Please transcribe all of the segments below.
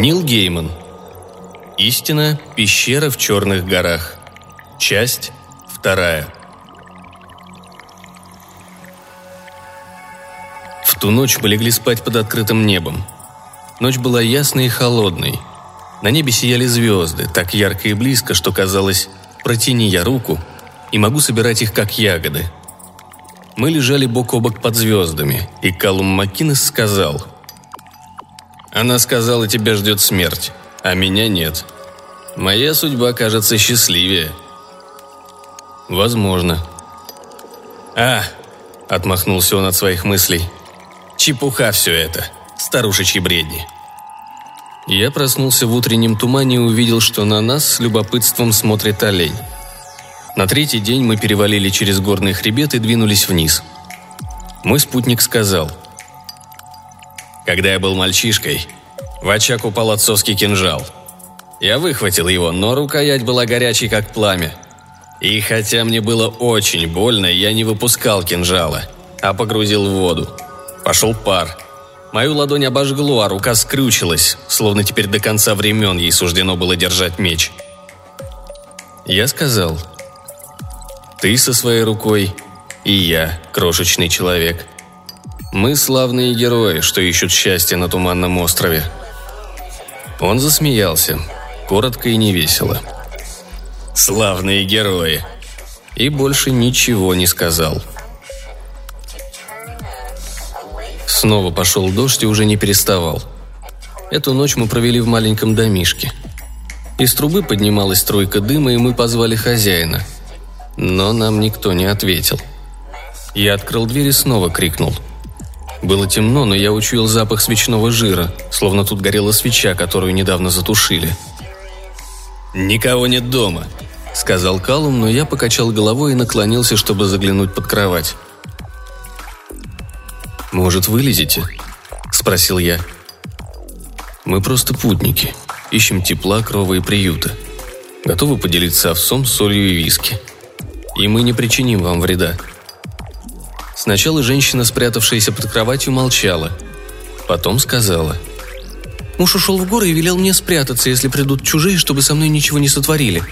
Нил Гейман. Истина. Пещера в Черных горах. Часть вторая. В ту ночь мы легли спать под открытым небом. Ночь была ясной и холодной. На небе сияли звезды, так ярко и близко, что казалось, протяни я руку, и могу собирать их как ягоды. Мы лежали бок о бок под звездами, и Калум Маккинес сказал. «Она сказала, тебя ждет смерть, а меня нет. Моя судьба кажется счастливее». «Возможно». «А!» – отмахнулся он от своих мыслей. «Чепуха все это. Старушечьи бредни». Я проснулся в утреннем тумане и увидел, что на нас с любопытством смотрит олень. На третий день мы перевалили через горный хребет и двинулись вниз. Мой спутник сказал. «Когда я был мальчишкой, в очаг упал отцовский кинжал. Я выхватил его, но рукоять была горячей, как пламя. И хотя мне было очень больно, я не выпускал кинжала, а погрузил в воду. Пошел пар. Мою ладонь обожгло, а рука скрючилась, словно теперь до конца времен ей суждено было держать меч. Я сказал – ты со своей рукой, и я, крошечный человек. Мы славные герои, что ищут счастье на Туманном острове. Он засмеялся, коротко и невесело. Славные герои. И больше ничего не сказал. Снова пошел дождь и уже не переставал. Эту ночь мы провели в маленьком домишке. Из трубы поднималась струйка дыма, и мы позвали хозяина – но нам никто не ответил. Я открыл дверь и снова крикнул. Было темно, но я учуял запах свечного жира, словно тут горела свеча, которую недавно затушили. «Никого нет дома», — сказал Калум, но я покачал головой и наклонился, чтобы заглянуть под кровать. «Может, вылезете?» – спросил я. «Мы просто путники. Ищем тепла, крова и приюта. Готовы поделиться овсом, солью и виски и мы не причиним вам вреда». Сначала женщина, спрятавшаяся под кроватью, молчала. Потом сказала. «Муж ушел в горы и велел мне спрятаться, если придут чужие, чтобы со мной ничего не сотворили».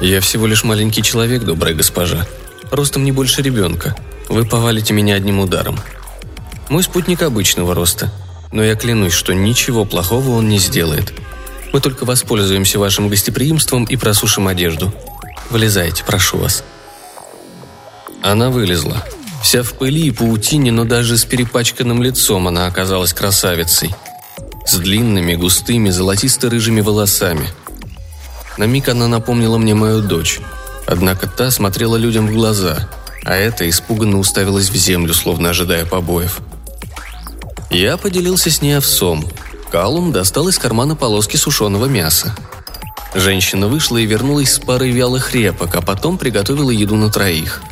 «Я всего лишь маленький человек, добрая госпожа. Ростом не больше ребенка. Вы повалите меня одним ударом. Мой спутник обычного роста, но я клянусь, что ничего плохого он не сделает. Мы только воспользуемся вашим гостеприимством и просушим одежду. Вылезайте, прошу вас». Она вылезла. Вся в пыли и паутине, но даже с перепачканным лицом она оказалась красавицей. С длинными, густыми, золотисто-рыжими волосами. На миг она напомнила мне мою дочь. Однако та смотрела людям в глаза, а эта испуганно уставилась в землю, словно ожидая побоев. Я поделился с ней овсом. Калум достал из кармана полоски сушеного мяса. Женщина вышла и вернулась с парой вялых репок, а потом приготовила еду на троих.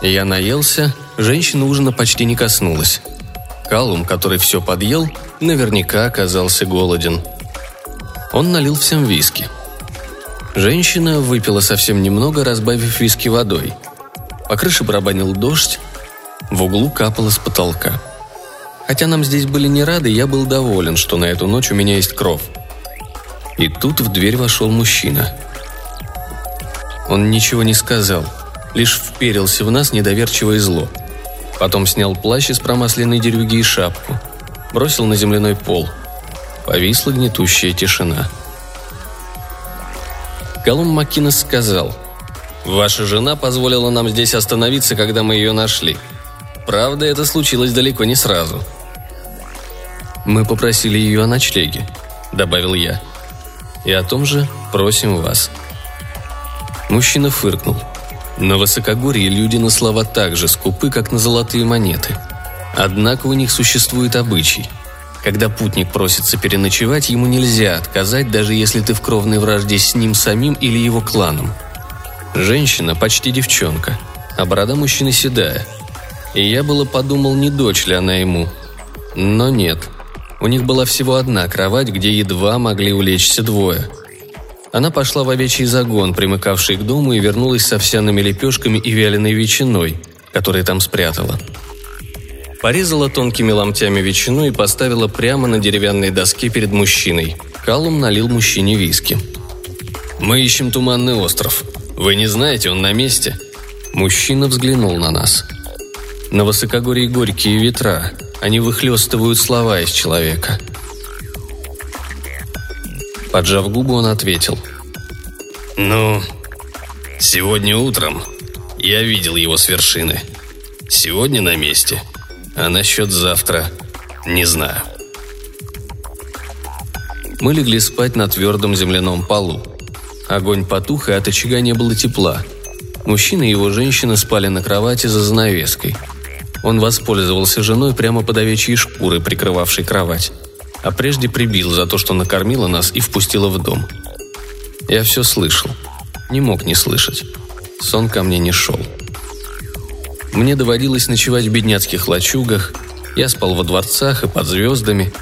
Я наелся, женщина ужина почти не коснулась. Калум, который все подъел, наверняка оказался голоден. Он налил всем виски. Женщина выпила совсем немного, разбавив виски водой. По крыше барабанил дождь, в углу капало с потолка. Хотя нам здесь были не рады, я был доволен, что на эту ночь у меня есть кровь. И тут в дверь вошел мужчина. Он ничего не сказал, лишь вперился в нас недоверчиво и зло. Потом снял плащ из промасленной дерюги и шапку. Бросил на земляной пол. Повисла гнетущая тишина. Колумб Маккинес сказал, «Ваша жена позволила нам здесь остановиться, когда мы ее нашли. Правда, это случилось далеко не сразу». «Мы попросили ее о ночлеге», — добавил я и о том же просим вас». Мужчина фыркнул. На высокогорье люди на слова так же скупы, как на золотые монеты. Однако у них существует обычай. Когда путник просится переночевать, ему нельзя отказать, даже если ты в кровной вражде с ним самим или его кланом. Женщина почти девчонка, а борода мужчины седая. И я было подумал, не дочь ли она ему. Но нет – у них была всего одна кровать, где едва могли улечься двое. Она пошла в овечий загон, примыкавший к дому, и вернулась с овсяными лепешками и вяленой ветчиной, которые там спрятала. Порезала тонкими ломтями ветчину и поставила прямо на деревянной доске перед мужчиной. Калум налил мужчине виски. «Мы ищем Туманный остров. Вы не знаете, он на месте?» Мужчина взглянул на нас. На высокогорье горькие ветра. Они выхлестывают слова из человека. Поджав губы, он ответил. «Ну, сегодня утром я видел его с вершины. Сегодня на месте. А насчет завтра не знаю». Мы легли спать на твердом земляном полу. Огонь потух, и от очага не было тепла. Мужчина и его женщина спали на кровати за занавеской. Он воспользовался женой прямо под овечьей шкурой, прикрывавшей кровать. А прежде прибил за то, что накормила нас и впустила в дом. Я все слышал. Не мог не слышать. Сон ко мне не шел. Мне доводилось ночевать в бедняцких лачугах, я спал во дворцах и под звездами,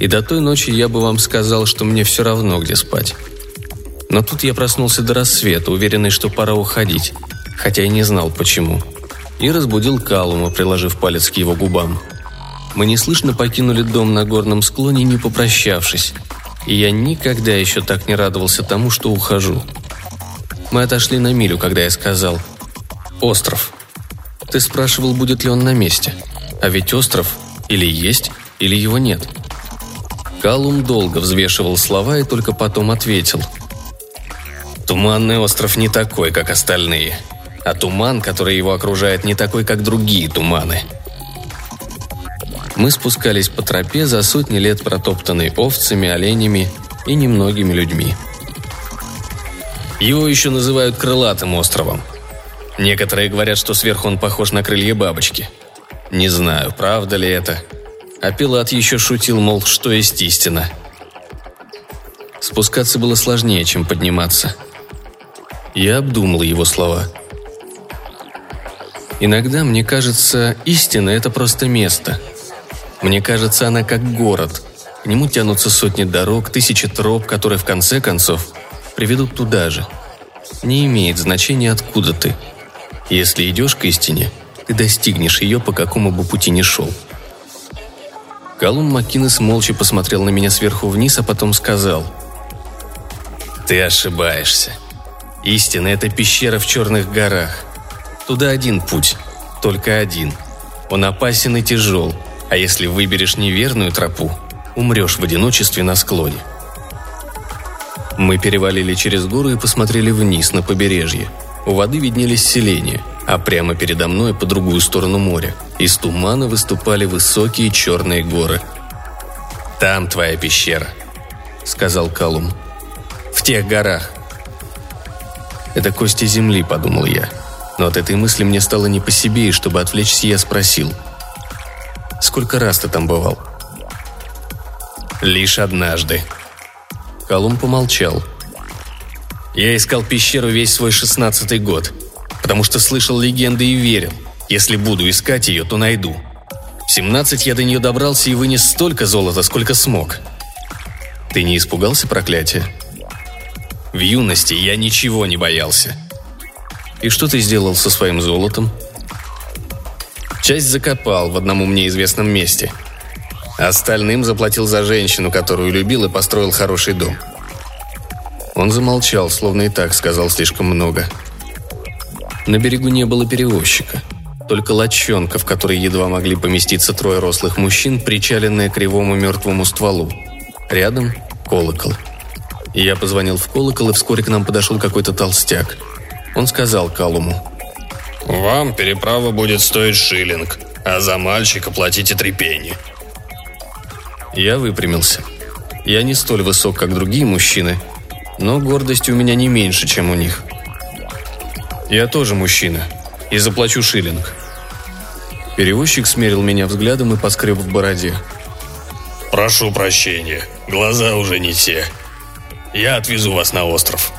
и до той ночи я бы вам сказал, что мне все равно, где спать. Но тут я проснулся до рассвета, уверенный, что пора уходить, хотя и не знал, почему. И разбудил Калума, приложив палец к его губам. Мы неслышно покинули дом на горном склоне, не попрощавшись. И я никогда еще так не радовался тому, что ухожу. Мы отошли на милю, когда я сказал «Остров». Ты спрашивал, будет ли он на месте. А ведь остров или есть, или его нет – Калум долго взвешивал слова и только потом ответил. «Туманный остров не такой, как остальные, а туман, который его окружает, не такой, как другие туманы». Мы спускались по тропе за сотни лет протоптанной овцами, оленями и немногими людьми. Его еще называют крылатым островом. Некоторые говорят, что сверху он похож на крылья бабочки. Не знаю, правда ли это – а Пилат еще шутил, мол, что есть истина. Спускаться было сложнее, чем подниматься. Я обдумал его слова. Иногда мне кажется, истина – это просто место. Мне кажется, она как город. К нему тянутся сотни дорог, тысячи троп, которые в конце концов приведут туда же. Не имеет значения, откуда ты. Если идешь к истине, ты достигнешь ее, по какому бы пути ни шел – Колумн Маккинес молча посмотрел на меня сверху вниз, а потом сказал. «Ты ошибаешься. Истина – это пещера в Черных горах. Туда один путь, только один. Он опасен и тяжел, а если выберешь неверную тропу, умрешь в одиночестве на склоне». Мы перевалили через гору и посмотрели вниз на побережье. У воды виднелись селения – а прямо передо мной по другую сторону моря из тумана выступали высокие черные горы. «Там твоя пещера», — сказал Калум. «В тех горах». «Это кости земли», — подумал я. Но от этой мысли мне стало не по себе, и чтобы отвлечься, я спросил. «Сколько раз ты там бывал?» «Лишь однажды». Колумб помолчал. «Я искал пещеру весь свой шестнадцатый год потому что слышал легенды и верил. Если буду искать ее, то найду. В 17 я до нее добрался и вынес столько золота, сколько смог. Ты не испугался проклятия? В юности я ничего не боялся. И что ты сделал со своим золотом? Часть закопал в одному мне известном месте. Остальным заплатил за женщину, которую любил и построил хороший дом. Он замолчал, словно и так сказал слишком много. — на берегу не было перевозчика. Только лодчонка, в которой едва могли поместиться трое рослых мужчин, причаленная к кривому мертвому стволу. Рядом – колокол. Я позвонил в колокол, и вскоре к нам подошел какой-то толстяк. Он сказал Калуму. «Вам переправа будет стоить шиллинг, а за мальчика платите три пенни». Я выпрямился. Я не столь высок, как другие мужчины, но гордость у меня не меньше, чем у них – «Я тоже мужчина. И заплачу шиллинг». Перевозчик смерил меня взглядом и поскреб в бороде. «Прошу прощения. Глаза уже не те. Я отвезу вас на остров».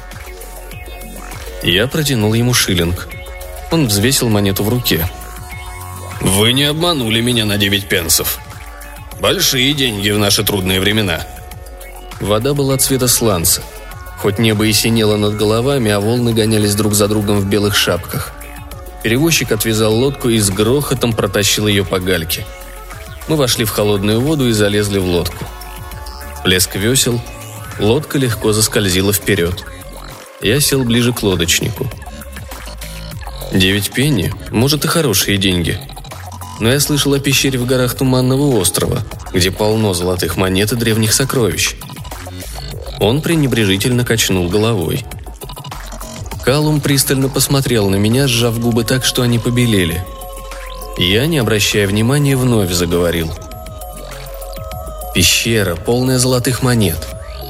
Я протянул ему шиллинг. Он взвесил монету в руке. «Вы не обманули меня на девять пенсов. Большие деньги в наши трудные времена». Вода была цвета сланца – Хоть небо и синело над головами, а волны гонялись друг за другом в белых шапках. Перевозчик отвязал лодку и с грохотом протащил ее по гальке. Мы вошли в холодную воду и залезли в лодку. Плеск весел, лодка легко заскользила вперед. Я сел ближе к лодочнику. Девять пенни, может и хорошие деньги. Но я слышал о пещере в горах Туманного острова, где полно золотых монет и древних сокровищ. Он пренебрежительно качнул головой. Калум пристально посмотрел на меня, сжав губы так, что они побелели. Я, не обращая внимания, вновь заговорил. Пещера, полная золотых монет.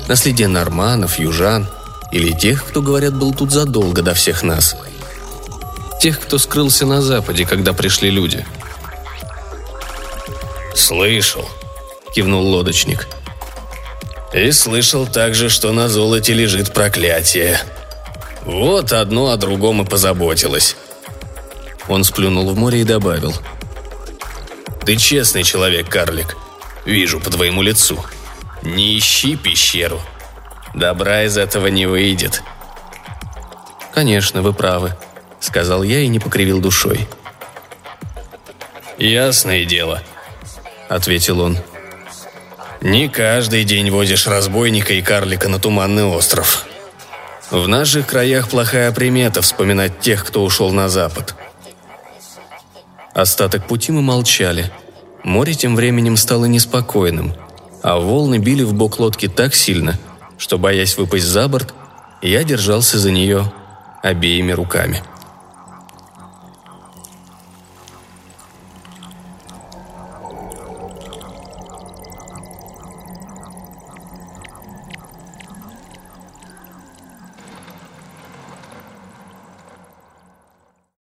На следе норманов, южан или тех, кто, говорят, был тут задолго до всех нас. Тех, кто скрылся на западе, когда пришли люди. «Слышал», — кивнул лодочник. «И слышал также, что на золоте лежит проклятие. Вот одно о другом и позаботилось». Он сплюнул в море и добавил. «Ты честный человек, карлик. Вижу по твоему лицу. Не ищи пещеру. Добра из этого не выйдет». «Конечно, вы правы», — сказал я и не покривил душой. «Ясное дело», — ответил он. «Не каждый день водишь разбойника и карлика на туманный остров. В наших краях плохая примета вспоминать тех, кто ушел на запад. Остаток пути мы молчали. Море тем временем стало неспокойным, а волны били в бок лодки так сильно, что, боясь выпасть за борт, я держался за нее обеими руками.